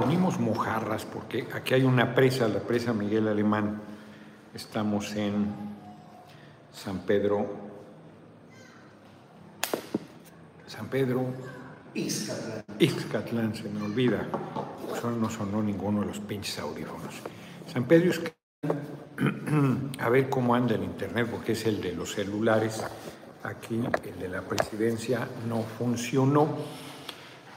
ponimos mojarras porque aquí hay una presa, la presa Miguel Alemán. Estamos en San Pedro. San Pedro. Ixcatlán. Ixcatlán, se me olvida. Solo no sonó ninguno de los pinches audífonos. San Pedro Ixcatlán. A ver cómo anda el internet, porque es el de los celulares. Aquí, el de la presidencia, no funcionó.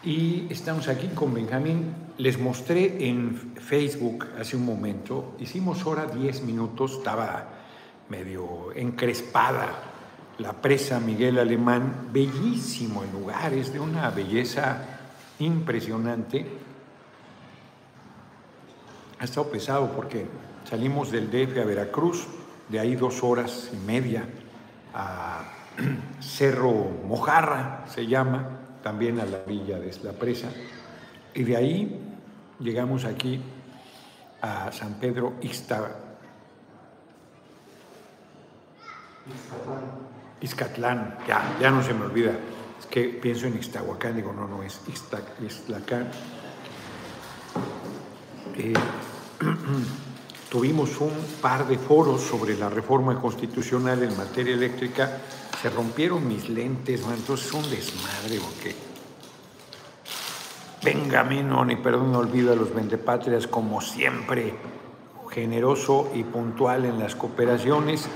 Y estamos aquí con Benjamín. Les mostré en Facebook hace un momento, hicimos hora 10 minutos, estaba medio encrespada la presa Miguel Alemán, bellísimo el lugar, es de una belleza impresionante. Ha estado pesado porque salimos del DF a Veracruz, de ahí dos horas y media a Cerro Mojarra, se llama, también a la villa de la presa. Y de ahí llegamos aquí a San Pedro Ixta, Ixcatlán, ya, ya no se me olvida. Es que pienso en Ixtahuacán, digo, no, no, es Ixtlacán. Eh, tuvimos un par de foros sobre la reforma constitucional en materia eléctrica se rompieron mis lentes, entonces es un desmadre, porque no, ni perdón, no olvido a los vendepatrias, como siempre, generoso y puntual en las cooperaciones.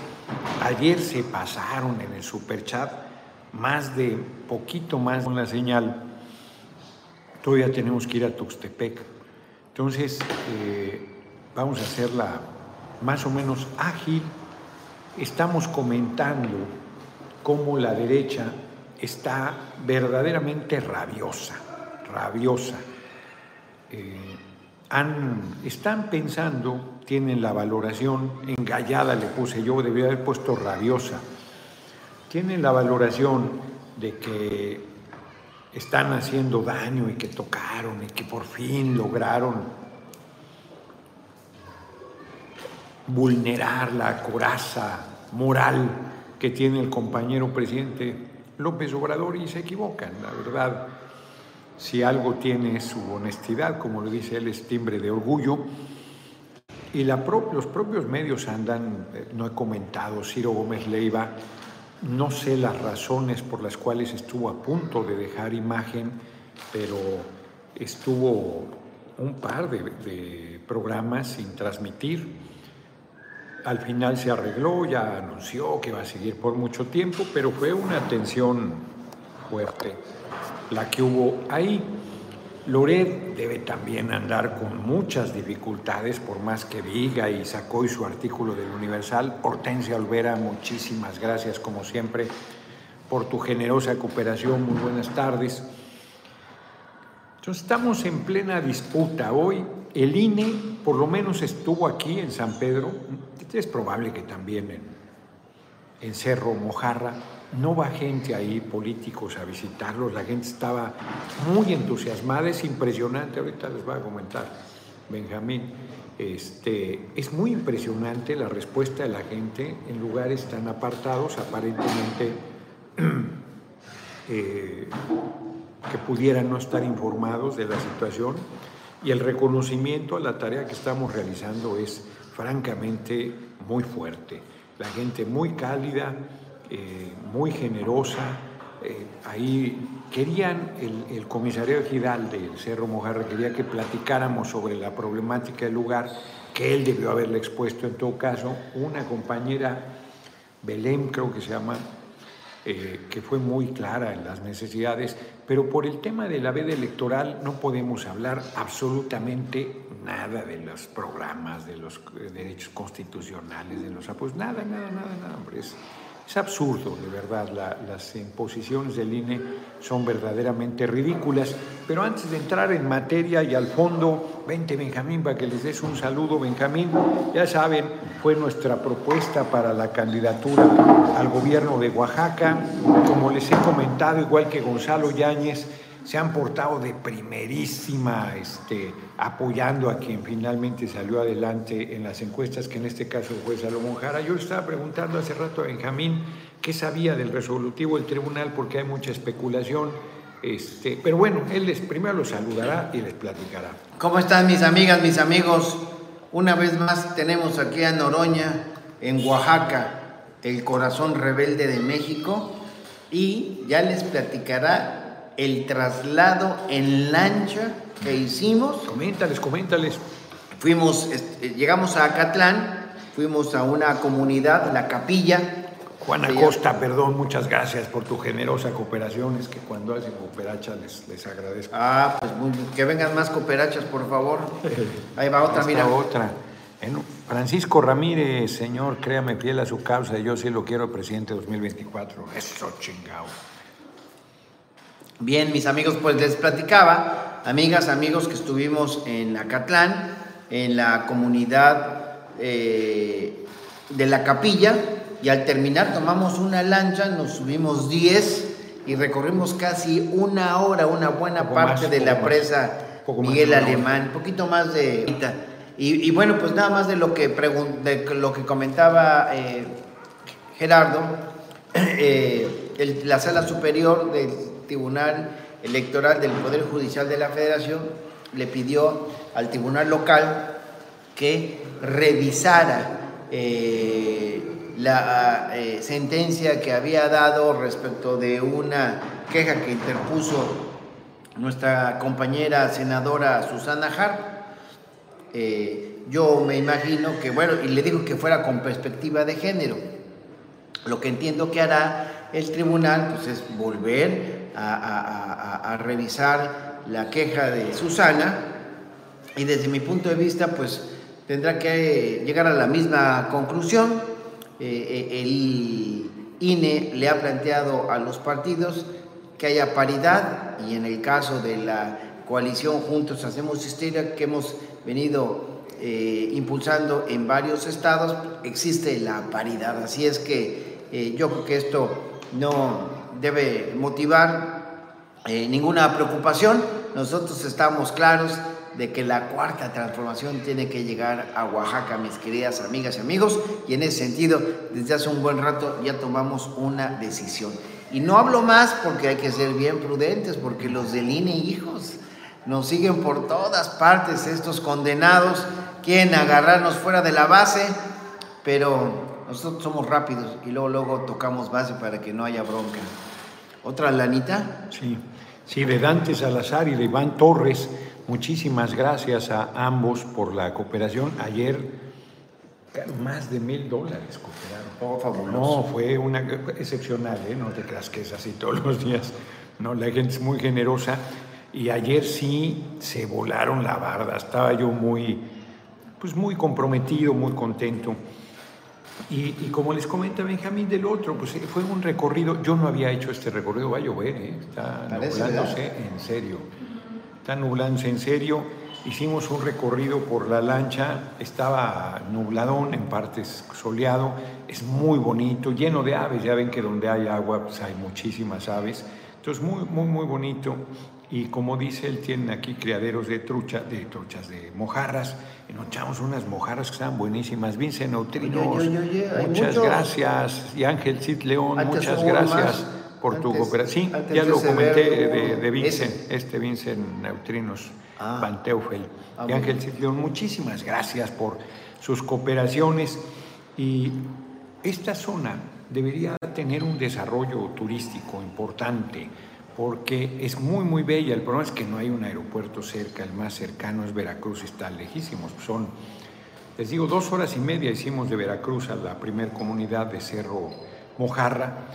Ayer se pasaron en el superchat más de, poquito más con la señal. Todavía tenemos que ir a Tuxtepec. Entonces, eh, vamos a hacerla más o menos ágil. Estamos comentando cómo la derecha está verdaderamente rabiosa, rabiosa. Eh, están pensando, tienen la valoración, engallada le puse yo, debía haber puesto rabiosa, tienen la valoración de que están haciendo daño y que tocaron y que por fin lograron vulnerar la coraza moral que tiene el compañero presidente López Obrador y se equivocan, la verdad. Si algo tiene su honestidad, como lo dice él, es timbre de orgullo. Y la los propios medios andan, eh, no he comentado, Ciro Gómez Leiva, no sé las razones por las cuales estuvo a punto de dejar imagen, pero estuvo un par de programas sin transmitir al final se arregló, ya anunció que va a seguir por mucho tiempo, pero fue una tensión fuerte la que hubo ahí. Loret debe también andar con muchas dificultades, por más que diga y sacó su artículo del Universal. Hortensia Olvera, muchísimas gracias como siempre por tu generosa cooperación. Muy buenas tardes. Entonces estamos en plena disputa. Hoy el INE por lo menos estuvo aquí en San Pedro, es probable que también en, Cerro Mojarra no va gente ahí, políticos, a visitarlos. La gente estaba muy entusiasmada, es impresionante. Ahorita les voy a comentar, Benjamín. Este, es muy impresionante la respuesta de la gente en lugares tan apartados, aparentemente eh, que pudieran no estar informados de la situación. Y el reconocimiento a la tarea que estamos realizando es francamente muy fuerte. La gente muy cálida, eh, muy generosa. Eh, ahí querían, el, comisario Gidal del Cerro Mojarra quería que platicáramos sobre la problemática del lugar, que él debió haberle expuesto en todo caso. Una compañera, Belém creo que se llama, eh, que fue muy clara en las necesidades, pero por el tema de la veda electoral no podemos hablar absolutamente nada de los programas, de los eh, derechos constitucionales, de los apoyos, nada, nada, nada, nada, hombre. Es absurdo, de verdad, las imposiciones del INE son verdaderamente ridículas. Pero antes de entrar en materia y al fondo, vente Benjamín para que les des un saludo, Benjamín. Ya saben, fue nuestra propuesta para la candidatura al gobierno de Oaxaca. Como les he comentado, igual que Gonzalo Yáñez, se han portado de primerísima, este, apoyando a quien finalmente salió adelante en las encuestas, que en este caso fue Salomón Jara. Yo le estaba preguntando hace rato a Benjamín qué sabía del resolutivo del tribunal, porque hay mucha especulación. Este, pero bueno, él les, primero los saludará y les platicará. ¿Cómo están mis amigas, mis amigos? Una vez más tenemos aquí a Noroña, en Oaxaca, el corazón rebelde de México, y ya les platicará el traslado en lancha que hicimos. Coméntales, coméntales. Fuimos, este, llegamos a Acatlán, fuimos a una comunidad, la capilla. Juan Acosta, perdón, muchas gracias por tu generosa cooperación. Es que cuando hacen cooperacha les, les agradezco. Ah, pues muy, que vengan más cooperachas, por favor. Ahí va otra, mira. otra. Francisco Ramírez, señor, créame fiel a su causa, yo sí lo quiero presidente 2024. Eso chingado. Bien, mis amigos, pues les platicaba, amigas, amigos, que estuvimos en Acatlán, en la comunidad eh, de la capilla, y al terminar tomamos una lancha, nos subimos 10 y recorrimos casi una hora, una buena parte de la presa Miguel Alemán, un poquito más de... Y, bueno, pues nada más de lo que, de lo que comentaba eh, Gerardo, eh, la sala superior del Tribunal Electoral del Poder Judicial de la Federación le pidió al Tribunal Local que revisara eh, la sentencia que había dado respecto de una queja que interpuso nuestra compañera senadora Susana Hart eh, yo me imagino que, bueno, y le digo que fuera con perspectiva de género. Lo que entiendo que hará el tribunal pues, es volver a, revisar la queja de Susana y desde mi punto de vista pues tendrá que llegar a la misma conclusión. Eh, eh, el INE le ha planteado a los partidos que haya paridad y en el caso de la coalición Juntos Hacemos Historia que hemos venido eh, impulsando en varios estados, existe la paridad. Así es que yo creo que esto no debe motivar eh, ninguna preocupación. Nosotros estamos claros de que la cuarta transformación tiene que llegar a Oaxaca, mis queridas amigas y amigos, y en ese sentido, desde hace un buen rato ya tomamos una decisión. Y no hablo más porque hay que ser bien prudentes, porque los del INE, hijos, nos siguen por todas partes estos condenados, quieren agarrarnos fuera de la base, pero nosotros somos rápidos y luego, luego tocamos base para que no haya bronca. ¿Otra lanita? Sí, sí, de Dante Salazar y de Iván Torres, muchísimas gracias a ambos por la cooperación. Ayer más de mil dólares cooperaron. Oh, fabuloso. No, fue una excepcional, ¿eh? no te creas que es así todos los días. No, la gente es muy generosa y ayer sí se volaron la barda, estaba yo muy, pues muy comprometido, muy contento. Y, como les comenta Benjamín del otro, pues eh, fue un recorrido, yo no había hecho este recorrido, va a llover, ¿eh? está nublándose en serio, está nublándose en serio. Hicimos un recorrido por la lancha, estaba nubladón, en partes soleado, es muy bonito, lleno de aves, ya ven que donde hay agua pues hay muchísimas aves, entonces muy, muy, muy bonito. Y como dice él, tienen aquí criaderos de trucha, de truchas, de mojarras. Y nos echamos unas mojarras que están buenísimas. Vincent Neutrinos, muchas gracias. Y Ángel Cid León, muchas gracias por tu cooperación. Sí, ya lo comenté de, Vincent, este Vincent Neutrinos, ah. Panteufel. Ah, y Ángel Cid León, muchísimas gracias por sus cooperaciones. Y esta zona debería tener un desarrollo turístico importante porque es muy, muy bella. El problema es que no hay un aeropuerto cerca, el más cercano es Veracruz, está lejísimos. Son, les digo, dos horas y media hicimos de Veracruz a la primer comunidad de Cerro Mojarra.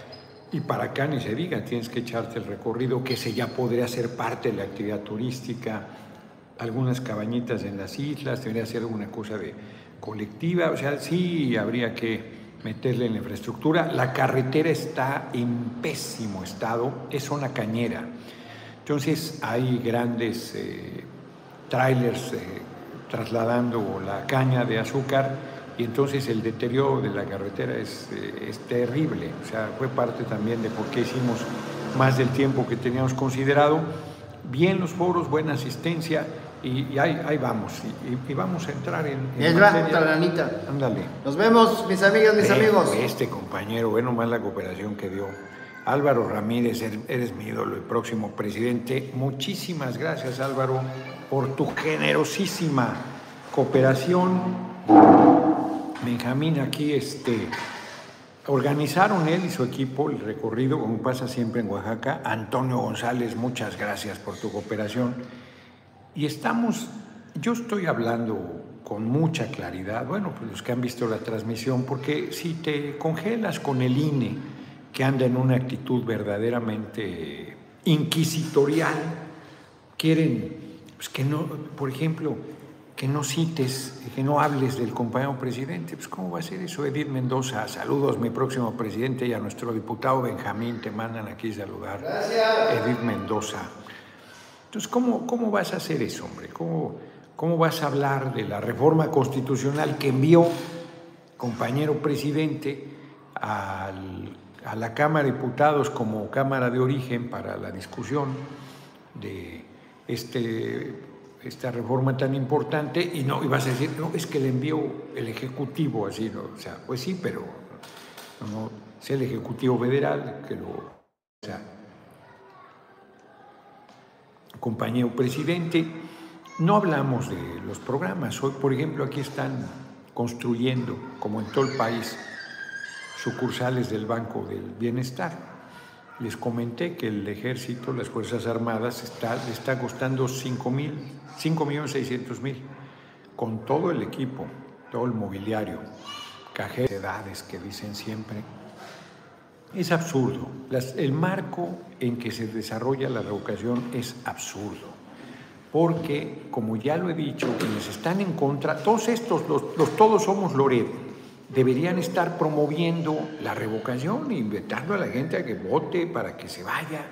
Y para acá ni se diga, tienes que echarte el recorrido, que se ya podría ser parte de la actividad turística, algunas cabañitas en las islas, debería ser alguna cosa de colectiva, o sea, sí habría que meterle en la infraestructura. La carretera está en pésimo estado, es una cañera. Entonces hay grandes eh, trailers eh, trasladando la caña de azúcar y entonces el deterioro de la carretera es, eh, es, terrible. O sea, fue parte también de por qué hicimos más del tiempo que teníamos considerado. Bien los foros, buena asistencia y, ahí, vamos, y, vamos a entrar en. en va, Ándale. Nos vemos, mis amigas, mis amigos. Este compañero, bueno, más la cooperación que dio. Álvaro Ramírez, er, eres mi ídolo, el próximo presidente. Muchísimas gracias Álvaro por tu generosísima cooperación. Benjamín aquí este, organizaron él y su equipo el recorrido, como pasa siempre en Oaxaca. Antonio González, muchas gracias por tu cooperación. Y estamos, yo estoy hablando con mucha claridad, bueno, pues los que han visto la transmisión, porque si te congelas con el INE, que anda en una actitud verdaderamente inquisitorial, quieren pues que no, por ejemplo, que no cites, que no hables del compañero presidente. Pues ¿cómo va a ser eso? Edith Mendoza, saludos, mi próximo presidente y a nuestro diputado Benjamín, te mandan aquí saludar. Gracias. Edith Mendoza. Entonces, ¿cómo, cómo vas a hacer eso, hombre? ¿Cómo, ¿Cómo vas a hablar de la reforma constitucional que envió compañero presidente al, a la Cámara de Diputados como Cámara de Origen para la discusión de este, esta reforma tan importante y no, y vas a decir, no, es que le envió el Ejecutivo así, ¿no? O sea, pues sí, pero no, es el Ejecutivo Federal que lo... O sea, compañero presidente, no hablamos de los programas. Hoy, por ejemplo, aquí están construyendo, como en todo el país, sucursales del Banco del Bienestar. Les comenté que el ejército, las Fuerzas Armadas, está, le está costando 5 mil, 5 millones 600 mil, con todo el equipo, todo el mobiliario, cajeras, edades que dicen siempre. Es absurdo. El marco en que se desarrolla la revocación es absurdo. Porque, como ya lo he dicho, quienes están en contra, todos estos, los, todos somos Loret, deberían estar promoviendo la revocación, invitando a la gente a que vote para que se vaya.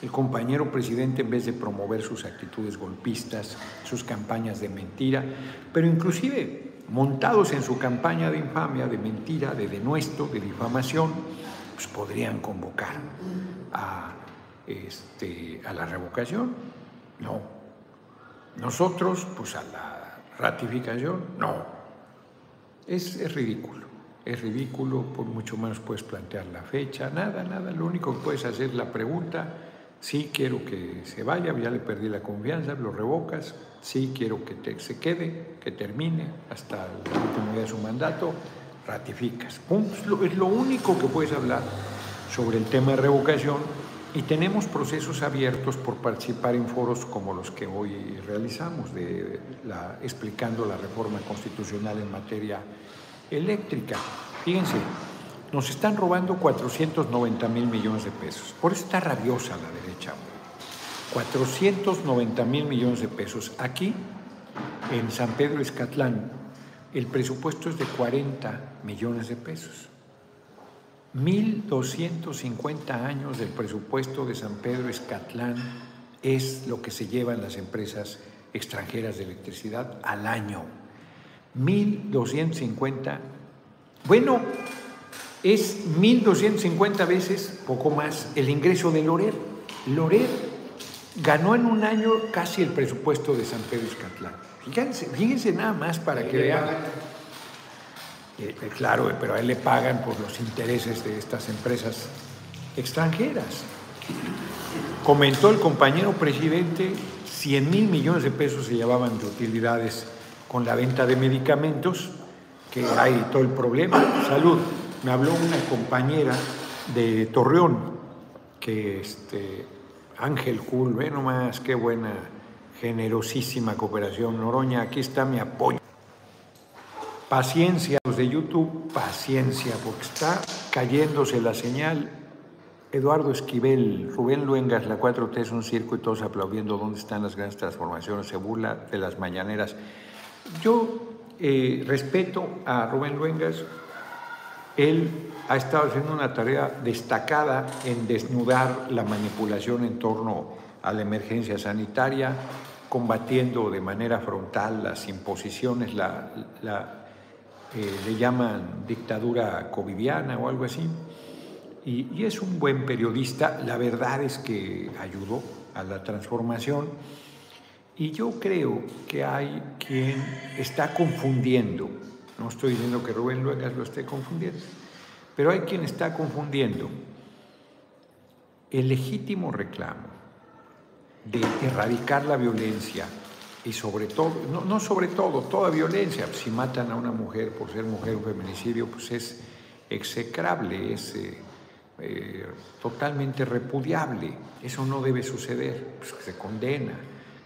El compañero presidente, en vez de promover sus actitudes golpistas, sus campañas de mentira, pero inclusive montados en su campaña de infamia, de mentira, de denuesto, de difamación, pues podrían convocar a, este, a la revocación. No. Nosotros, pues a la ratificación, no. Es, es, ridículo, es ridículo, por mucho menos puedes plantear la fecha, nada, nada, lo único que puedes hacer es la pregunta, sí quiero que se vaya, ya le perdí la confianza, lo revocas, sí quiero que te, se quede, que termine hasta el último día de su mandato, ratificas. Es lo único que puedes hablar sobre el tema de revocación y tenemos procesos abiertos por participar en foros como los que hoy realizamos, de explicando la reforma constitucional en materia eléctrica. Fíjense, nos están robando 490 mil millones de pesos. Por eso está rabiosa la derecha. 490 mil millones de pesos. Aquí, en San Pedro Escatlán, el presupuesto es de 40 millones de pesos. 1.250 años del presupuesto de San Pedro Escatlán es lo que se llevan las empresas extranjeras de electricidad al año. 1.250. Bueno, es 1.250 veces, poco más, el ingreso de Loret. Loret ganó en un año casi el presupuesto de San Pedro Escatlán. Fíjense, fíjense nada más para que vean. Eh, claro, pero a él le pagan por los intereses de estas empresas extranjeras. Comentó el compañero presidente, 100 mil millones de pesos se llevaban de utilidades con la venta de medicamentos, que hay todo el problema. Salud. Me habló una compañera de Torreón, que este, Ángel Cool, ve nomás, qué buena, generosísima cooperación. Noroña, aquí está mi apoyo. Paciencia, los de YouTube, paciencia, porque está cayéndose la señal. Eduardo Esquivel, Rubén Luengas, la 4T es un circo y todos aplaudiendo dónde están las grandes transformaciones, se burla de las mañaneras. Yo eh, respeto a Rubén Luengas, él ha estado haciendo una tarea destacada en desnudar la manipulación en torno a la emergencia sanitaria, combatiendo de manera frontal las imposiciones, la, la eh, le llaman dictadura covidiana o algo así, y, y, es un buen periodista, la verdad es que ayudó a la transformación, y yo creo que hay quien está confundiendo, no estoy diciendo que Rubén Luegas lo esté confundiendo, pero hay quien está confundiendo el legítimo reclamo de erradicar la violencia y sobre todo, no, sobre todo, toda violencia, si matan a una mujer por ser mujer un feminicidio, pues es execrable, es eh, eh, totalmente repudiable. Eso no debe suceder, pues se condena.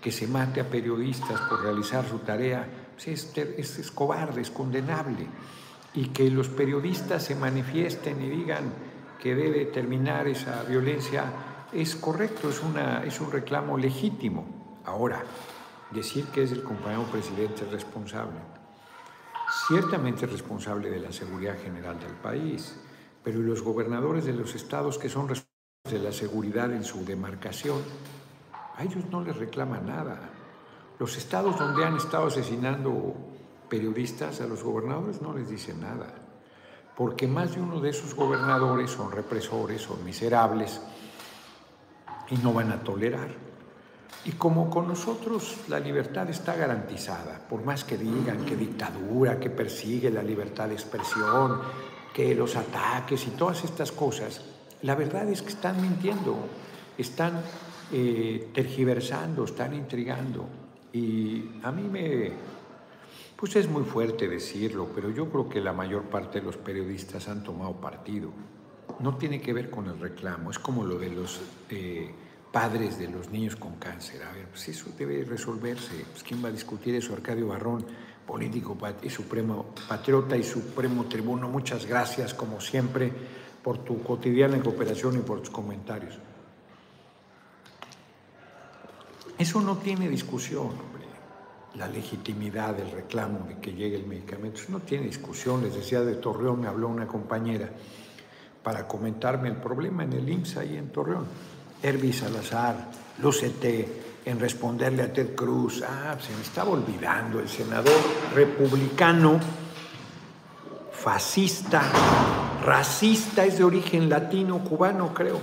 Que se mate a periodistas por realizar su tarea, pues es, es cobarde, es condenable. Y que los periodistas se manifiesten y digan que debe terminar esa violencia es correcto, es, una, es un reclamo legítimo. Ahora, decir que es el compañero presidente responsable, ciertamente responsable de la seguridad general del país, pero los gobernadores de los estados que son responsables de la seguridad en su demarcación, a ellos no les reclama nada. Los estados donde han estado asesinando periodistas a los gobernadores no les dicen nada, porque más de uno de esos gobernadores son represores, son miserables y no van a tolerar. Y como con nosotros la libertad está garantizada, por más que digan que dictadura, que persigue la libertad de expresión, que los ataques y todas estas cosas, la verdad es que están mintiendo, están eh, tergiversando, están intrigando. Y a mí me, pues es muy fuerte decirlo, pero yo creo que la mayor parte de los periodistas han tomado partido. No tiene que ver con el reclamo, es como lo de los eh, padres de los niños con cáncer. A ver, pues eso debe resolverse. Pues ¿Quién va a discutir eso? Arcadio Barrón político y supremo patriota y supremo tribuno. Muchas gracias, como siempre, por tu cotidiana cooperación y por tus comentarios. Eso no tiene discusión, hombre. La legitimidad del reclamo de que llegue el medicamento, eso no tiene discusión. Les decía de Torreón, me habló una compañera para comentarme el problema en el IMSS ahí en Torreón. Herbie Salazar, Lucete, en responderle a Ted Cruz. Ah, se me estaba olvidando, el senador republicano, fascista, racista, es de origen latino, cubano creo,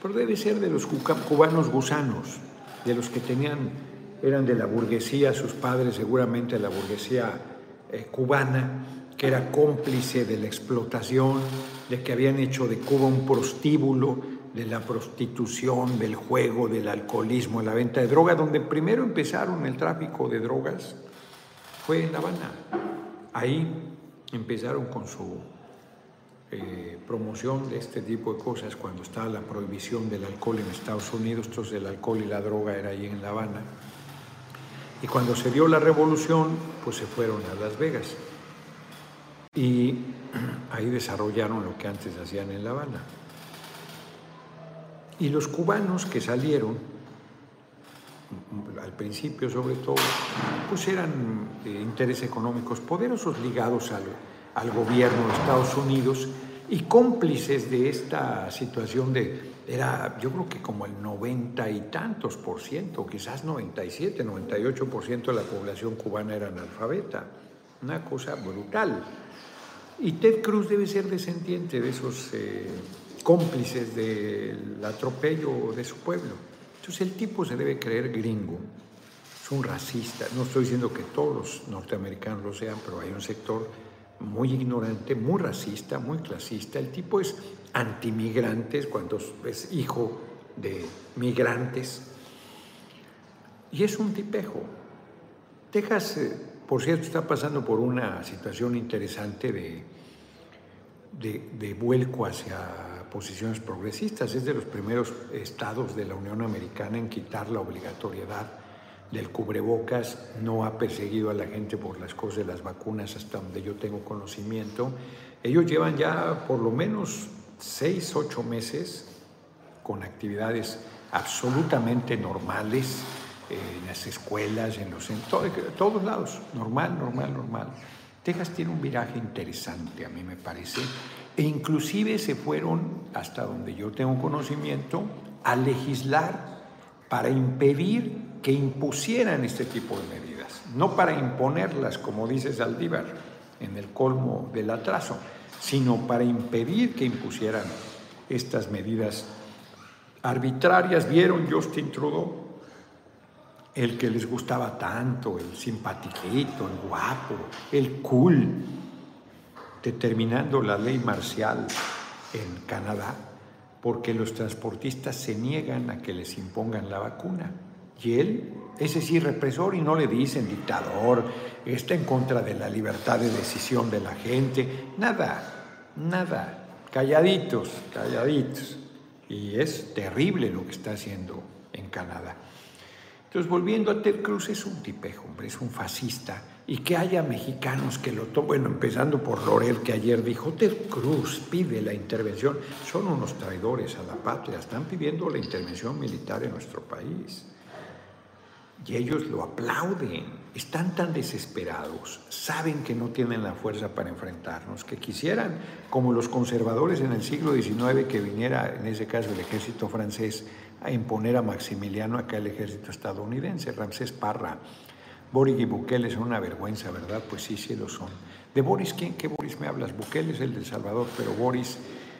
pero debe ser de los cubanos gusanos, de los que tenían, eran de la burguesía, sus padres seguramente de la burguesía eh, cubana, que era cómplice de la explotación, de que habían hecho de Cuba un prostíbulo, de la prostitución, del juego, del alcoholismo, la venta de droga, donde primero empezaron el tráfico de drogas, fue en La Habana. Ahí empezaron con su eh, promoción de este tipo de cosas cuando estaba la prohibición del alcohol en Estados Unidos, entonces el alcohol y la droga era ahí en La Habana. Y cuando se dio la revolución, pues se fueron a Las Vegas. Y ahí desarrollaron lo que antes hacían en La Habana. Y los cubanos que salieron, al principio sobre todo, pues eran de intereses económicos poderosos ligados al, al gobierno de Estados Unidos y cómplices de esta situación de, era yo creo que como el noventa y tantos por ciento, quizás 97, 98 por ciento de la población cubana era analfabeta, una cosa brutal. Y Ted Cruz debe ser descendiente de esos... Eh, cómplices del atropello de su pueblo. Entonces el tipo se debe creer gringo, es un racista. No estoy diciendo que todos los norteamericanos lo sean, pero hay un sector muy ignorante, muy racista, muy clasista. El tipo es antimigrantes cuando es hijo de migrantes. Y es un tipejo. Texas, eh, por cierto, está pasando por una situación interesante de, de, de vuelco hacia posiciones progresistas. Es de los primeros estados de la Unión Americana en quitar la obligatoriedad del cubrebocas. No ha perseguido a la gente por las cosas de las vacunas hasta donde yo tengo conocimiento. Ellos llevan ya por lo menos seis, ocho meses con actividades absolutamente normales en las escuelas, en los en todos lados, normal, normal, normal. Texas tiene un viraje interesante, a mí me parece, e inclusive se fueron, hasta donde yo tengo conocimiento, a legislar para impedir que impusieran este tipo de medidas, no para imponerlas, como dice Saldívar, en el colmo del atraso, sino para impedir que impusieran estas medidas arbitrarias. ¿Vieron Justin Trudeau? El que les gustaba tanto, el simpatiquito, el guapo, el cool, determinando la ley marcial en Canadá, porque los transportistas se niegan a que les impongan la vacuna. Y él, ese sí represor y no le dicen dictador, está en contra de la libertad de decisión de la gente, nada, nada, calladitos, calladitos. Y es terrible lo que está haciendo en Canadá. Entonces, volviendo a Ted Cruz, es un tipejo, hombre, es un fascista. Y que haya mexicanos que lo tomen, bueno, empezando por Lorel, que ayer dijo, Ted Cruz pide la intervención. Son unos traidores a la patria, están pidiendo la intervención militar en nuestro país. Y ellos lo aplauden, están tan desesperados, saben que no tienen la fuerza para enfrentarnos, que quisieran, como los conservadores en el siglo XIX, que viniera, en ese caso, el ejército francés a imponer a Maximiliano acá el ejército estadounidense, Ramsés Parra. Boris y Bukele son una vergüenza, ¿verdad? Pues sí, sí lo son. ¿De Boris quién? ¿Qué Boris me hablas? Bukele es el de Salvador, pero Boris...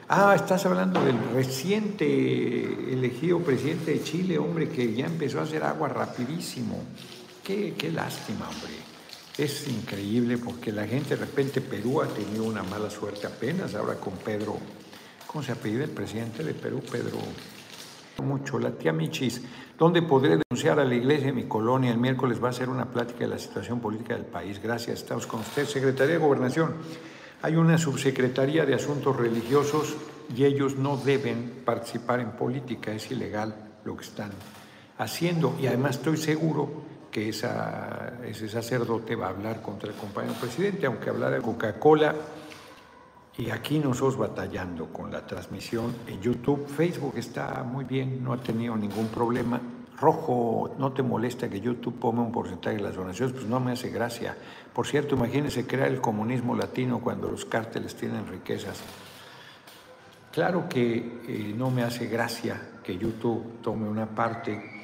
Ah, estás hablando del reciente elegido presidente de Chile, hombre, que ya empezó a hacer agua rapidísimo. Qué, qué lástima, hombre. Es increíble porque la gente, de repente, Perú ha tenido una mala suerte apenas, ahora con Pedro, ¿cómo se apellida el presidente de Perú? Pedro mucho. La tía Michis, ¿dónde podré denunciar a la iglesia de mi colonia? El miércoles va a ser una plática de la situación política del país. Gracias, estamos con usted. Secretaría de Gobernación, hay una subsecretaría de Asuntos Religiosos y ellos no deben participar en política, es ilegal lo que están haciendo. Y además estoy seguro que ese sacerdote va a hablar contra el compañero presidente, aunque hablara de Coca-Cola y aquí nosotros batallando con la transmisión en YouTube. Facebook está muy bien, no ha tenido ningún problema. Rojo, ¿no te molesta que YouTube ponga un porcentaje de las donaciones? Pues no me hace gracia. Por cierto, imagínense crear el comunismo latino cuando los cárteles tienen riquezas. Claro que eh, no me hace gracia que YouTube tome una parte.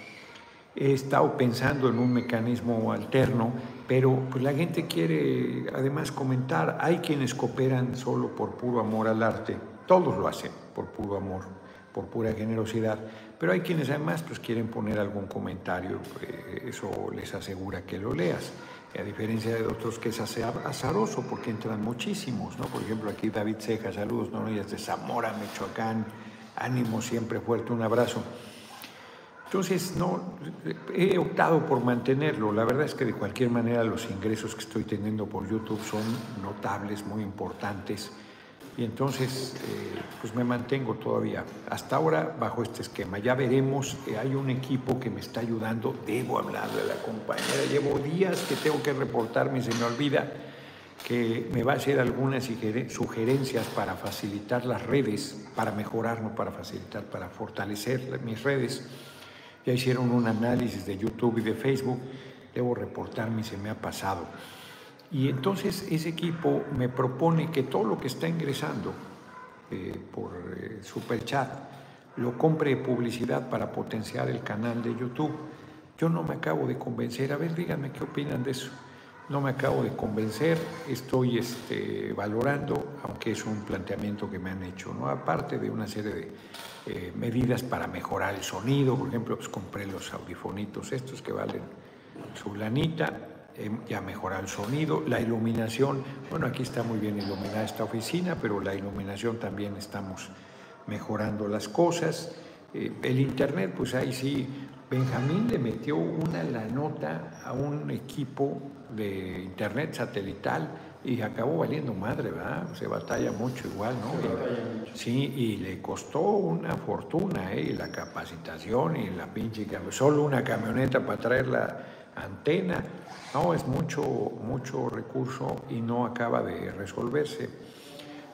He estado pensando en un mecanismo alterno pero pues la gente quiere además comentar. Hay quienes cooperan solo por puro amor al arte, todos lo hacen por puro amor, por pura generosidad, pero hay quienes además pues quieren poner algún comentario, eh, eso les asegura que lo leas. A diferencia de otros que es azaroso porque entran muchísimos, ¿no? Por ejemplo, aquí David Ceja, saludos, no, es de Zamora, Michoacán, ánimo siempre fuerte, un abrazo. Entonces, no, he optado por mantenerlo. La verdad es que de cualquier manera los ingresos que estoy teniendo por YouTube son notables, muy importantes. Y entonces, eh, pues me mantengo todavía hasta ahora bajo este esquema. Ya veremos, eh, hay un equipo que me está ayudando. Debo hablar de la compañera. Llevo días que tengo que reportarme y se me olvida que me va a hacer algunas sugerencias para facilitar las redes, para mejorar, no para facilitar, para fortalecer mis redes ya hicieron un análisis de YouTube y de Facebook, debo reportarme se me ha pasado. Y entonces ese equipo me propone que todo lo que está ingresando eh, por eh, Super Chat lo compre publicidad para potenciar el canal de YouTube. Yo no me acabo de convencer. A ver, díganme qué opinan de eso. No me acabo de convencer, estoy este, valorando, aunque es un planteamiento que me han hecho, ¿no? aparte de una serie de eh, medidas para mejorar el sonido, por ejemplo, pues compré los audifonitos estos que valen su lanita, eh, ya mejorar el sonido, la iluminación, bueno, aquí está muy bien iluminada esta oficina, pero la iluminación también estamos mejorando las cosas. Eh, el internet, pues ahí sí, Benjamín le metió una la nota a un equipo de internet satelital y acabó valiendo madre, ¿verdad? Se batalla mucho igual, ¿no? sí, y le costó una fortuna, ¿eh? la capacitación y la pinche solo una camioneta para traer la antena, no, es mucho, mucho recurso y no acaba de resolverse.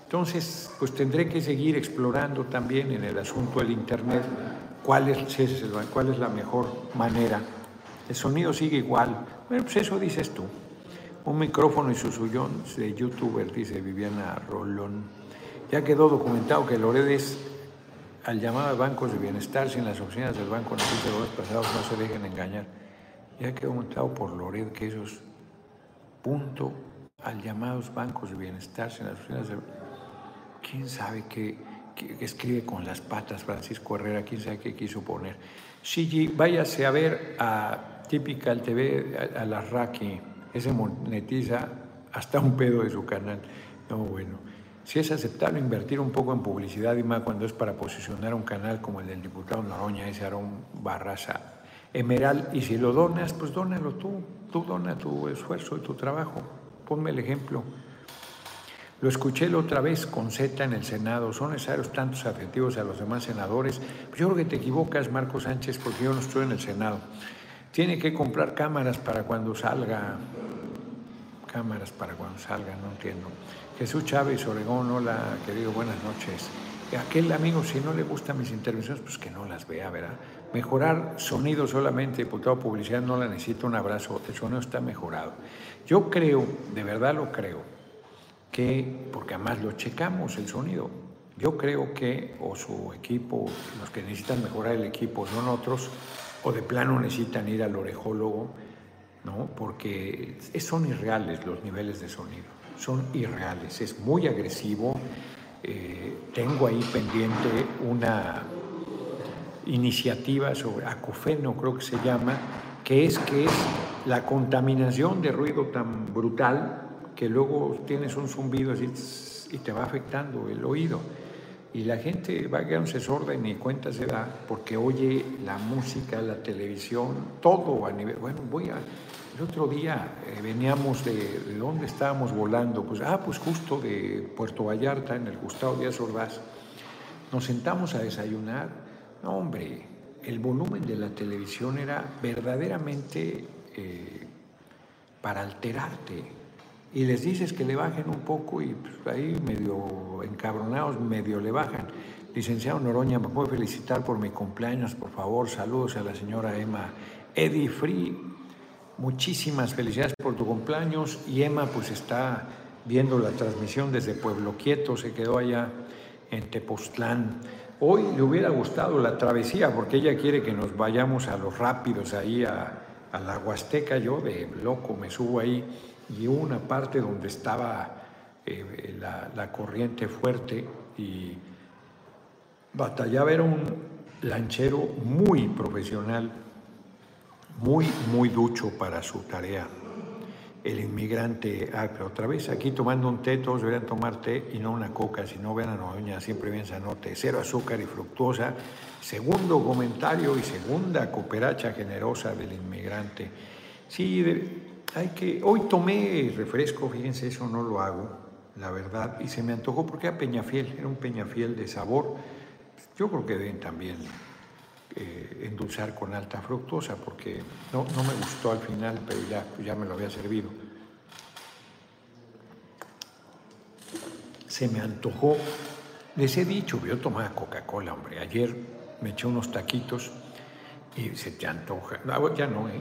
Entonces, pues tendré que seguir explorando también en el asunto del Internet cuál es, es la mejor manera. El sonido sigue igual. Bueno, pues eso dices tú. Un micrófono y su sullón de youtuber, dice Viviana Rolón. Ya quedó documentado que Loredes, al llamado bancos de bienestar, sin las oficinas del Banco Nacional de los pasados no se dejen engañar. Ya quedó documentado por Loredes que esos, punto, al llamados bancos de bienestar, sin las oficinas del quién sabe qué, escribe con las patas Francisco Herrera, quién sabe qué quiso poner. Sí, váyase a ver a Typical TV, a, la Raki, ese monetiza hasta un pedo de su canal. No, bueno. Si es aceptable invertir un poco en publicidad y más cuando es para posicionar un canal como el del diputado Noroña, ese Aarón Barraza Emeral, y si lo donas, pues dónalo tú, tú dona tu esfuerzo y tu trabajo. Ponme el ejemplo. Lo escuché la otra vez con Z en el Senado. ¿Son necesarios tantos adjetivos a los demás senadores? Yo creo que te equivocas, Marco Sánchez, porque yo no estoy en el Senado. Tiene que comprar cámaras para cuando salga. Cámaras para cuando salga, no entiendo. Jesús Chávez Oregón, hola, querido, buenas noches. Aquel amigo, si no le gustan mis intervenciones, pues que no las vea, ¿verdad? Mejorar sonido solamente, diputado publicidad, no la necesito, un abrazo, el sonido está mejorado. Yo creo, de verdad lo creo, que, porque además lo checamos el sonido, yo creo que o su equipo, los que necesitan mejorar el equipo son otros, o de plano necesitan ir al orejólogo, ¿no? Porque son irreales los niveles de sonido son irreales, es muy agresivo. Eh, tengo ahí pendiente una iniciativa sobre acufeno, creo que se llama, que es que es la contaminación de ruido tan brutal que luego tienes un zumbido y te va afectando el oído. Y la gente va a quedarse sorda y ni cuenta se da porque oye la música, la televisión, todo a nivel. Bueno, voy a el otro día eh, veníamos de, de, dónde estábamos volando, pues, ah, pues justo de Puerto Vallarta, en el Gustavo Díaz Ordaz. Nos sentamos a desayunar. No, hombre, el volumen de la televisión era verdaderamente eh, para alterarte. Y les dices que le bajen un poco y pues, ahí medio encabronados, medio le bajan. Licenciado Noroña, ¿me puede felicitar por mi cumpleaños, por favor? Saludos a la señora Emma. Eddie Free, Muchísimas felicidades por tu cumpleaños y Emma pues está viendo la transmisión desde Pueblo Quieto, se quedó allá en Tepoztlán. Hoy le hubiera gustado la travesía porque ella quiere que nos vayamos a los rápidos ahí a, la Huasteca. Yo de loco me subo ahí y una parte donde estaba eh, la, corriente fuerte y batallaba era un lanchero muy profesional muy, muy ducho para su tarea. El inmigrante, ah, otra vez aquí tomando un té, todos deberían tomar té y no una coca, si no vean a doña siempre bien sanote, cero azúcar y fructuosa. Segundo comentario y segunda cooperacha generosa del inmigrante. Sí, hay que, hoy tomé refresco, fíjense, eso no lo hago, la verdad, y se me antojó porque era Peñafiel, era un Peñafiel de sabor. Yo creo que deben también eh, endulzar con alta fructosa porque no, no, me gustó al final, pero ya, ya me lo había servido. Se me antojó. Les he dicho, yo tomaba Coca-Cola, hombre. Ayer me eché unos taquitos y se te antoja. Ah, ya no, ¿eh?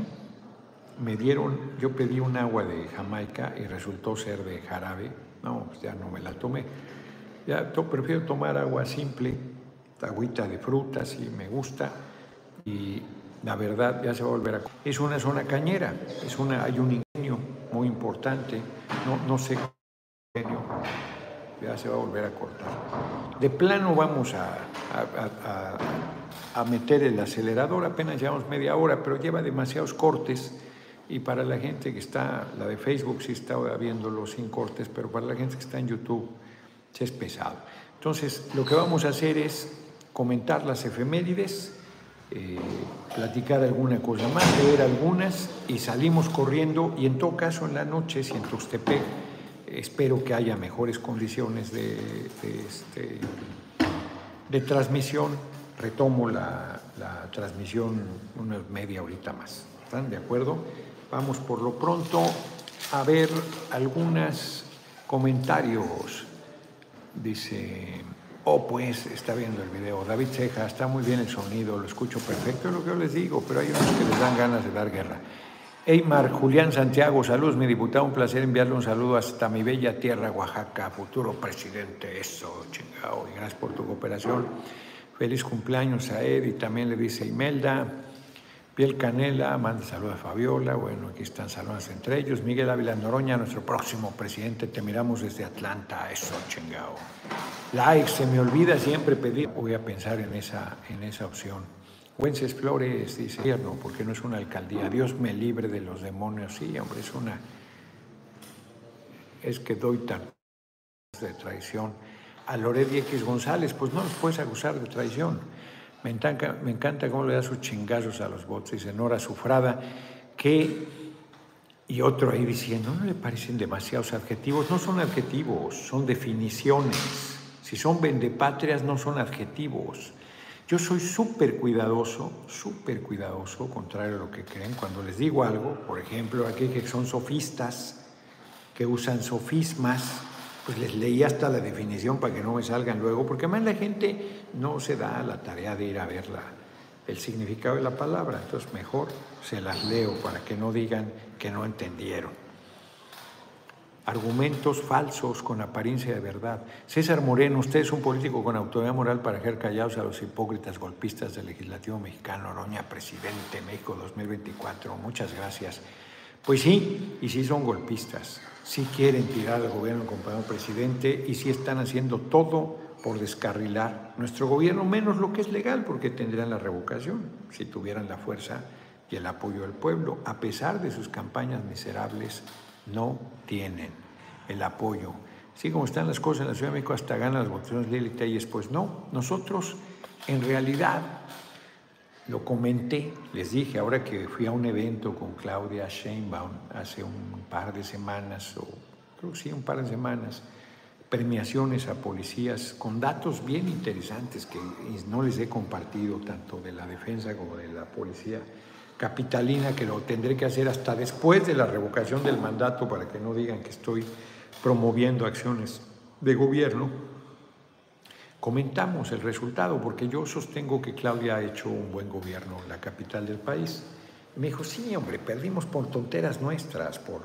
Me dieron, yo pedí un agua de Jamaica y resultó ser de jarabe. No, pues ya no me la tomé. Ya prefiero tomar agua simple agüita de frutas y me gusta. Y la verdad ya se va a volver a... Es una zona cañera, es una, hay un ingenio muy importante, no, no sé ingenio, ya se va a volver a cortar. De plano vamos a, a, a, meter el acelerador, apenas llevamos media hora, pero lleva demasiados cortes y para la gente que está, la de Facebook sí está viéndolo sin cortes, pero para la gente que está en YouTube es pesado. Entonces, lo que vamos a hacer es comentar las efemérides, eh, platicar alguna cosa más, leer algunas y salimos corriendo y en todo caso en la noche, si en Tuxtepec espero que haya mejores condiciones de, este, de transmisión, retomo la, la transmisión una media horita más. ¿Están de acuerdo? Vamos por lo pronto a ver algunos comentarios. Dice... Oh, pues está viendo el video. David Ceja, está muy bien el sonido, lo escucho perfecto, es lo que yo les digo, pero hay unos que les dan ganas de dar guerra. Eymar Julián Santiago, saludos, mi diputado, un placer enviarle un saludo hasta mi bella tierra, Oaxaca, futuro presidente, eso, chingado, y gracias por tu cooperación. Feliz cumpleaños a Ed y también le dice Imelda. Piel Canela, manda saludos a Fabiola, bueno, aquí están saludos entre ellos. Miguel Ávila Noroña, nuestro próximo presidente, te miramos desde Atlanta, eso chingao. Like, se me olvida siempre pedir, voy a pensar en esa, en esa opción. Wences Flores dice, no, porque no es una alcaldía, Dios me libre de los demonios, sí, hombre, es una, es que doy tan de traición a Loret X González, pues no los puedes acusar de traición. Me encanta, cómo le da sus chingazos a los bots. Dice Nora Sufrada que, y otro ahí diciendo, ¿no le parecen demasiados adjetivos? No son adjetivos, son definiciones. Si son vendepatrias, no son adjetivos. Yo soy súper cuidadoso, súper cuidadoso, contrario a lo que creen, cuando les digo algo, por ejemplo, aquí que son sofistas, que usan sofismas, pues les leí hasta la definición para que no me salgan luego, porque además la gente no se da la tarea de ir a ver el significado de la palabra, entonces mejor se las leo para que no digan que no entendieron. Argumentos falsos con apariencia de verdad. César Moreno, usted es un político con autoridad moral para dejar callados a los hipócritas golpistas del legislativo mexicano. Oroña, presidente México 2024. Muchas gracias. Pues sí, y sí son golpistas si quieren tirar al gobierno compañero presidente y si están haciendo todo por descarrilar nuestro gobierno, menos lo que es legal, porque tendrían la revocación si tuvieran la fuerza y el apoyo del pueblo. A pesar de sus campañas miserables, no tienen el apoyo. Así como están las cosas en la Ciudad de México, hasta ganan las votaciones Lili Telles, pues no. Nosotros, en realidad, lo comenté, les dije, ahora que fui a un evento con Claudia Sheinbaum hace un par de semanas, o creo que sí, un par de semanas, premiaciones a policías con datos bien interesantes que no les he compartido tanto de la defensa como de la policía capitalina, que lo tendré que hacer hasta después de la revocación del mandato para que no digan que estoy promoviendo acciones de gobierno comentamos el resultado, porque yo sostengo que Claudia ha hecho un buen gobierno en la capital del país. me dijo, sí, hombre, perdimos por tonteras nuestras, por,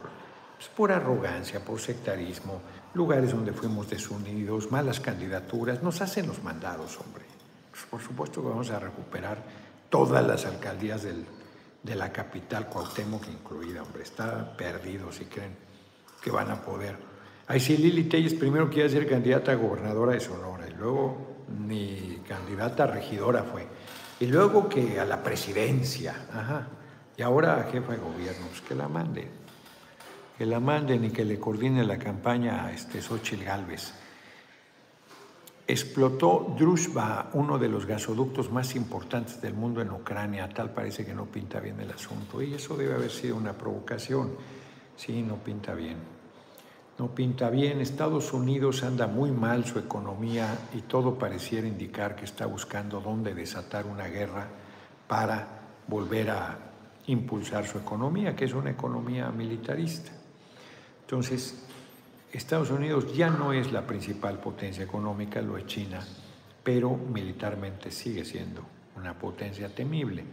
pues, por arrogancia, por sectarismo, lugares donde fuimos desunidos, malas candidaturas, nos hacen los mandados, hombre. Pues, por supuesto que vamos a recuperar todas las alcaldías de la capital, Cuauhtémoc incluida, hombre, está perdido si creen que van a poder Ahí sí, Lili Telles primero quiere ser candidata a gobernadora de Sonora luego ni candidata regidora fue. Y luego que a la presidencia, ajá. Y ahora jefa de gobierno, pues que la manden. Que la manden y que le coordine la campaña a este Xochitl Galvez. Explotó Druzhba, uno de los gasoductos más importantes del mundo en Ucrania. Tal parece que no pinta bien el asunto. Y eso debe haber sido una provocación. Sí, no pinta bien no pinta bien. Estados Unidos anda muy mal su economía y todo pareciera indicar que está buscando dónde desatar una guerra para volver a impulsar su economía, que es una economía militarista. Entonces, Estados Unidos ya no es la principal potencia económica, lo es China, pero militarmente sigue siendo una potencia temible.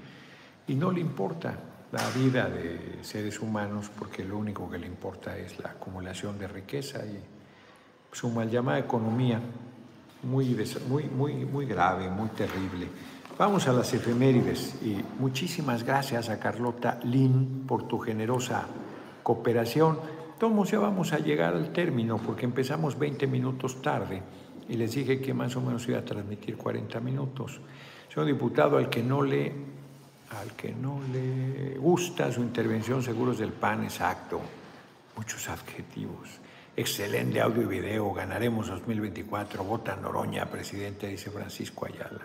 Y no le importa la vida de seres humanos porque lo único que le importa es la acumulación de riqueza y su mal llamada economía muy, muy, muy, muy grave, muy terrible. Vamos a las efemérides y muchísimas gracias a Carlota Lin por tu generosa cooperación. Todos ya vamos a llegar al término porque empezamos 20 minutos tarde y les dije que más o menos iba a transmitir 40 minutos. Señor diputado, al que no le al que no le gusta su intervención, seguros del PAN, exacto. Muchos adjetivos. Excelente audio y video, ganaremos 2024, vota Noroña, presidente, dice Francisco Ayala.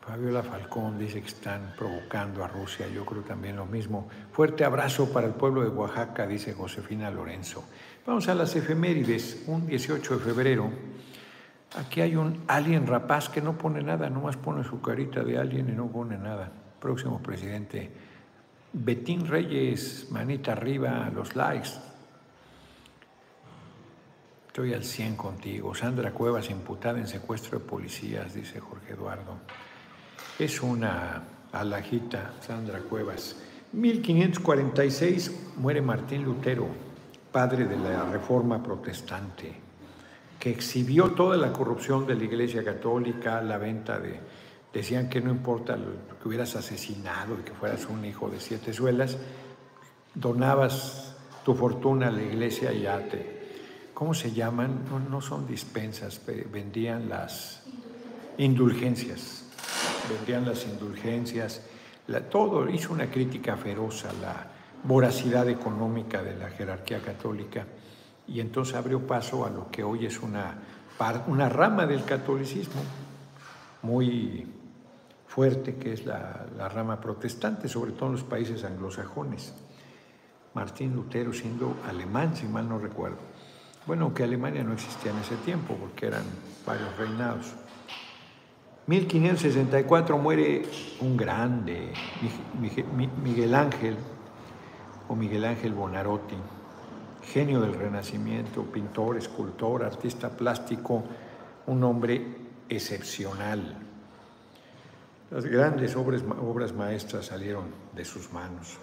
Fabiola Falcón dice que están provocando a Rusia, yo creo también lo mismo. Fuerte abrazo para el pueblo de Oaxaca, dice Josefina Lorenzo. Vamos a las efemérides, un 18 de febrero Aquí hay un alien rapaz que no pone nada, nomás pone su carita de alien y no pone nada. Próximo presidente. Betín Reyes, manita arriba, los likes. Estoy al 100 contigo. Sandra Cuevas, imputada en secuestro de policías, dice Jorge Eduardo. Es una alajita, Sandra Cuevas. 1546 muere Martín Lutero, padre de la Reforma Protestante que exhibió toda la corrupción de la Iglesia Católica, la venta de... Decían que no importa que hubieras asesinado y que fueras un hijo de siete suelas, donabas tu fortuna a la iglesia y ya te... ¿Cómo se llaman? No, son dispensas, vendían las indulgencias. Vendían las indulgencias. todo hizo una crítica feroz a la voracidad económica de la jerarquía católica y entonces abrió paso a lo que hoy es una, una rama del catolicismo muy fuerte, que es la, la rama protestante, sobre todo en los países anglosajones. Martín Lutero siendo alemán, si mal no recuerdo. Bueno, que Alemania no existía en ese tiempo porque eran varios reinados. 1564 muere un grande, Miguel Ángel, o Miguel Ángel Bonarotti, genio del Renacimiento, pintor, escultor, artista plástico, un hombre excepcional. Las grandes obras, maestras salieron de sus manos.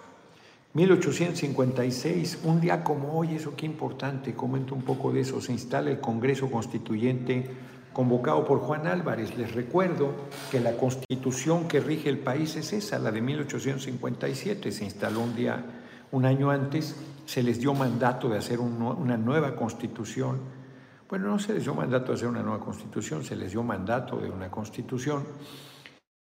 1856, un día como hoy, eso qué importante, comento un poco de eso, se instala el Congreso Constituyente convocado por Juan Álvarez. Les recuerdo que la constitución que rige el país es esa, la de 1857. Se instaló un día, un año antes, se les dio mandato de hacer una nueva constitución. Bueno, no se les dio mandato de hacer una nueva constitución, se les dio mandato de una constitución.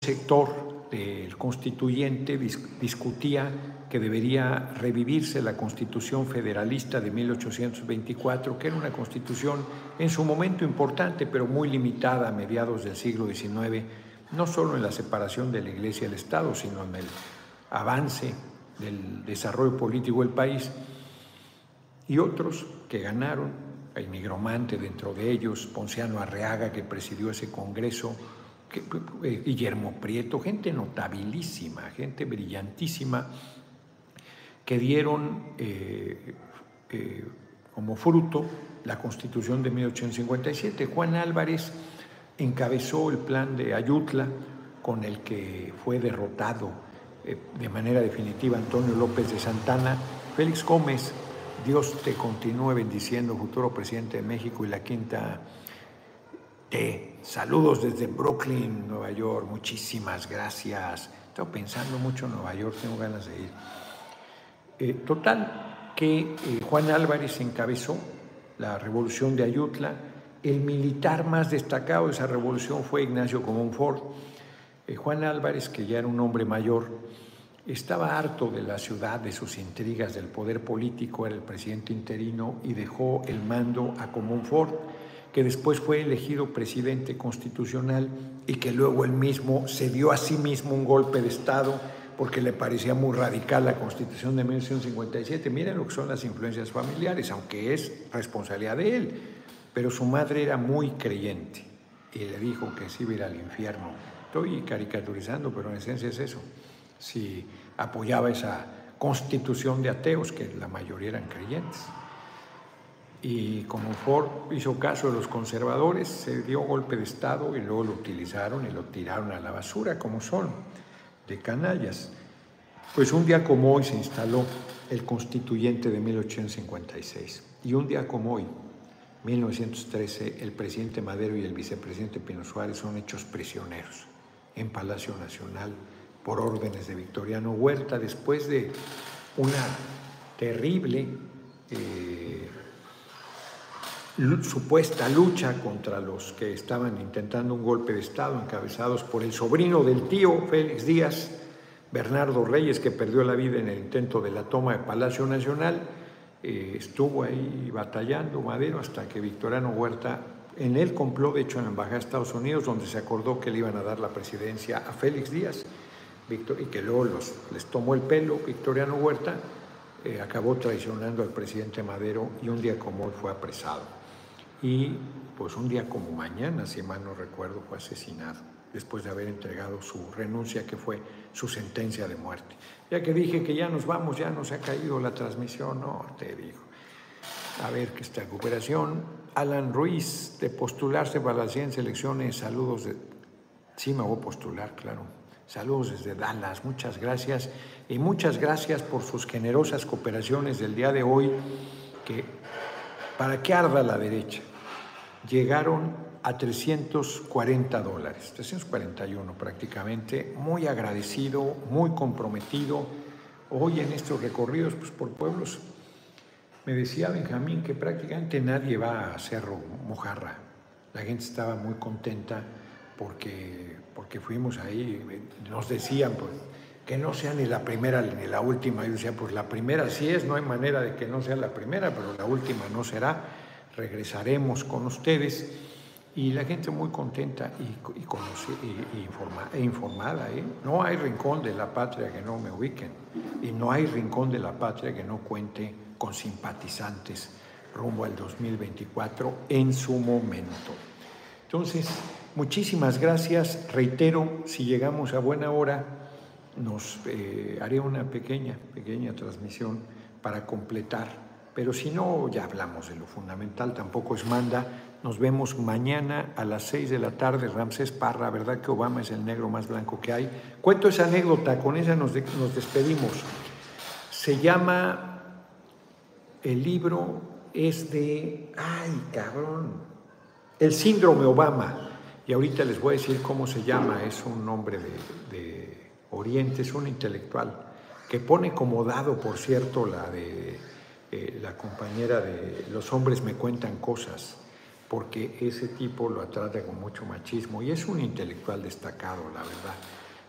El sector del constituyente discutía que debería revivirse la Constitución Federalista de 1824, que era una constitución en su momento importante, pero muy limitada a mediados del siglo XIX, no solo en la separación de la Iglesia y el Estado, sino en el avance del desarrollo político del país. Y otros que ganaron, el migromante dentro de ellos, Ponciano Arreaga, que presidió ese Congreso, eh, Guillermo Prieto, gente notabilísima, gente brillantísima, que dieron eh, eh, como fruto la constitución de 1857. Juan Álvarez encabezó el plan de Ayutla con el que fue derrotado de manera definitiva Antonio López de Santana. Félix Gómez, Dios te continúe bendiciendo, futuro presidente de México y la quinta T. Saludos desde Brooklyn, Nueva York. Muchísimas gracias. He estado pensando mucho en Nueva York, tengo ganas de ir. Eh, total, que eh, Juan Álvarez encabezó la revolución de Ayutla. El militar más destacado de esa revolución fue Ignacio Comonfort. Eh, Juan Álvarez, que ya era un hombre mayor, estaba harto de la ciudad, de sus intrigas, del poder político, era el presidente interino y dejó el mando a Comonfort, que después fue elegido presidente constitucional y que luego él mismo se dio a sí mismo un golpe de Estado porque le parecía muy radical la constitución de 1957. Miren lo que son las influencias familiares, aunque es responsabilidad de él. Pero su madre era muy creyente y le dijo que sí iba a ir al infierno. Estoy caricaturizando, pero en esencia es eso. Si apoyaba esa constitución de ateos, que la mayoría eran creyentes. Y como Ford hizo caso de los conservadores, se dio golpe de Estado y luego lo utilizaron y lo tiraron a la basura, como son de canallas. Pues un día como hoy se instaló el constituyente de 1856 y un día como hoy, 1913, el presidente Madero y el vicepresidente Pino Suárez son hechos prisioneros en Palacio Nacional por órdenes de Victoriano Huerta después de una terrible eh, supuesta lucha contra los que estaban intentando un golpe de Estado, encabezados por el sobrino del tío Félix Díaz, Bernardo Reyes, que perdió la vida en el intento de la toma de Palacio Nacional. Eh, estuvo ahí batallando Madero hasta que Victoriano Huerta, en él complot, hecho en la Embajada de Estados Unidos, donde se acordó que le iban a dar la presidencia a Félix Díaz, y que luego los, les tomó el pelo Victoriano Huerta, eh, acabó traicionando al presidente Madero y un día como hoy fue apresado y pues un día como mañana, si mal no recuerdo, fue asesinado después de haber entregado su renuncia, que fue su sentencia de muerte. Ya que dije que ya nos vamos, ya nos ha caído la transmisión, no, te digo. A ver qué está recuperación. Alan Ruiz, de postularse para las 100 elecciones, saludos de... Sí, me voy a postular, claro. Saludos desde Dallas, muchas gracias. Y muchas gracias por sus generosas cooperaciones del día de hoy, que para que arda la derecha llegaron a 340 dólares, 341 prácticamente, muy agradecido, muy comprometido. Hoy en estos recorridos pues, por pueblos, me decía Benjamín que prácticamente nadie va a Cerro Mojarra. La gente estaba muy contenta porque, porque fuimos ahí, nos decían, pues, que no sea ni la primera ni la última. Yo decía, pues la primera sí es, no hay manera de que no sea la primera, pero la última no será. Regresaremos con ustedes y la gente muy contenta y, y, e informada. ¿eh? No hay rincón de la patria que no me ubiquen y no hay rincón de la patria que no cuente con simpatizantes rumbo al 2024 en su momento. Entonces, muchísimas gracias. Reitero, si llegamos a buena hora, nos eh, haré una pequeña, pequeña transmisión para completar. Pero si no, ya hablamos de lo fundamental, tampoco es manda. Nos vemos mañana a las 6 de la tarde, Ramsés Parra, ¿verdad que Obama es el negro más blanco que hay? Cuento esa anécdota, con esa nos, nos despedimos. Se llama, el libro es de, ay cabrón, el síndrome Obama. Y ahorita les voy a decir cómo se llama, es un nombre de, Oriente, es un intelectual, que pone como dado, por cierto, la de eh, la compañera de Los hombres me cuentan cosas porque ese tipo lo trata con mucho machismo y es un intelectual destacado, la verdad,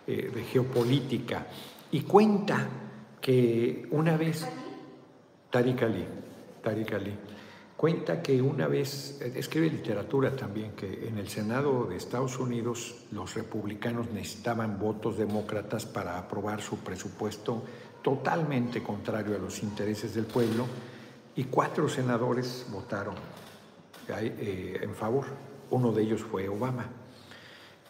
eh, de geopolítica. Y cuenta que una vez, Tariq Ali, Tariq Ali, cuenta que una vez, escribe literatura también, que en el Senado de Estados Unidos los republicanos necesitaban votos demócratas para aprobar su presupuesto totalmente contrario a los intereses del pueblo y cuatro senadores votaron eh, en favor. Uno de ellos fue Obama.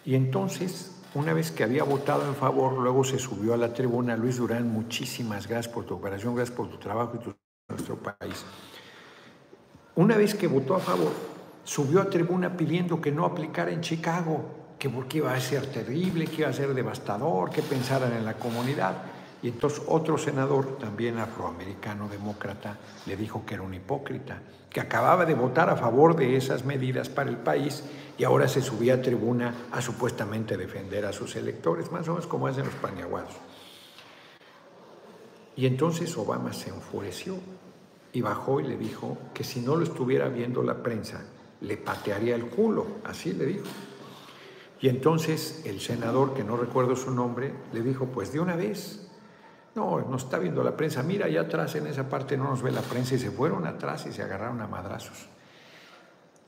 Y entonces, una vez que había votado en favor, luego se subió a la tribuna Luis Durán, muchísimas gracias por tu operación, gracias por tu trabajo y tu, nuestro país. Una vez que votó a favor, subió a tribuna pidiendo que no aplicara en Chicago, que porque iba a ser terrible, que iba a ser devastador, que pensaran en la comunidad. Y entonces otro senador, también afroamericano demócrata, le dijo que era un hipócrita, que acababa de votar a favor de esas medidas para el país y ahora se subía a tribuna a supuestamente defender a sus electores, más o menos como hacen los paniaguados. Y entonces Obama se enfureció y bajó y le dijo que si no lo estuviera viendo la prensa, le patearía el culo, así le dijo. Y entonces el senador, que no recuerdo su nombre, le dijo, pues de una vez, no, no está viendo la prensa. Mira, allá atrás en esa parte no nos ve la prensa. Y se fueron atrás y se agarraron a madrazos.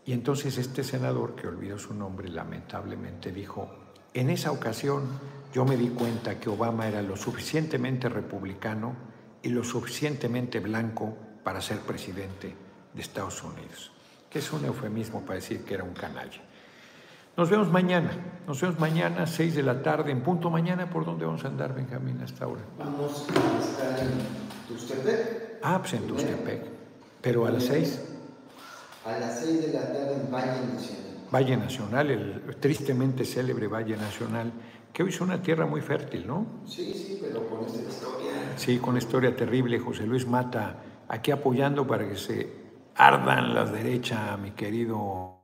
Y entonces este senador, que olvidó su nombre lamentablemente, dijo, en esa ocasión yo me di cuenta que Obama era lo suficientemente republicano y lo suficientemente blanco para ser presidente de Estados Unidos, que es un eufemismo para decir que era un canalla. Nos vemos mañana, nos vemos mañana, 6 de la tarde, en punto mañana, ¿por dónde vamos a andar, Benjamín, hasta ahora? Vamos a estar en Tuxtepec. Ah, pues en Tuxtepec, pero a las 6. A las 6 de la tarde en Valle Nacional. Valle Nacional, el tristemente célebre Valle Nacional, que hoy es una tierra muy fértil, ¿no? Sí, sí, pero con esta historia. Sí, con historia terrible. José Luis Mata aquí apoyando para que se ardan las derechas, mi querido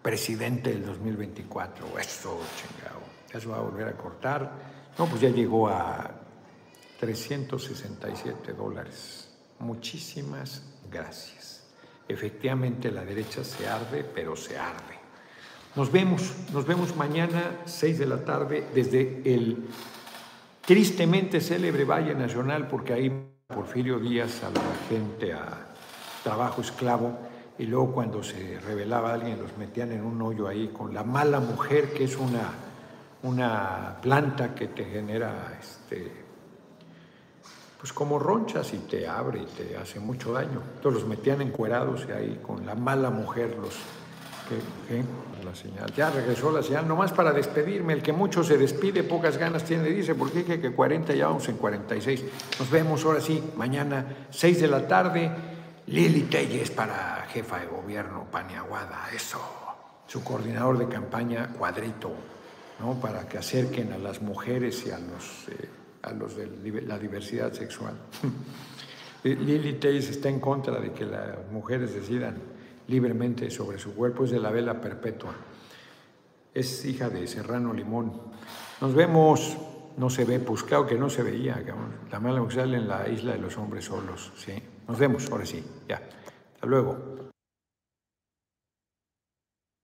presidente del 2024. Eso, chingado. Ya se va a volver a cortar. No, pues ya llegó a 367 dólares. Muchísimas gracias. Efectivamente la derecha se arde, pero se arde. Nos vemos, nos vemos mañana, 6 de la tarde, desde el tristemente célebre Valle Nacional, porque ahí Porfirio Díaz a la gente a trabajo esclavo y luego cuando se revelaba alguien los metían en un hoyo ahí con la mala mujer, que es una, una planta que te genera este, pues como ronchas y te abre y te hace mucho daño. Entonces los metían encuerados y ahí con la mala mujer los... ¿qué, La señal. Ya regresó la señal, nomás para despedirme. El que mucho se despide, pocas ganas tiene, dice, porque dije que 40 ya vamos en 46. Nos vemos ahora sí, mañana 6 de la tarde. Lili Telles para jefa de gobierno, Paniaguada, eso. Su coordinador de campaña, Cuadrito, ¿no? para que acerquen a las mujeres y a los, eh, a los de la diversidad sexual. Lili Telles está en contra de que las mujeres decidan libremente sobre su cuerpo, es de la vela perpetua. Es hija de Serrano Limón. Nos vemos, no se ve, pues claro que no se veía, la mala sale en la isla de los hombres solos, ¿sí? Nos vemos, ahora sí, ya. Hasta luego.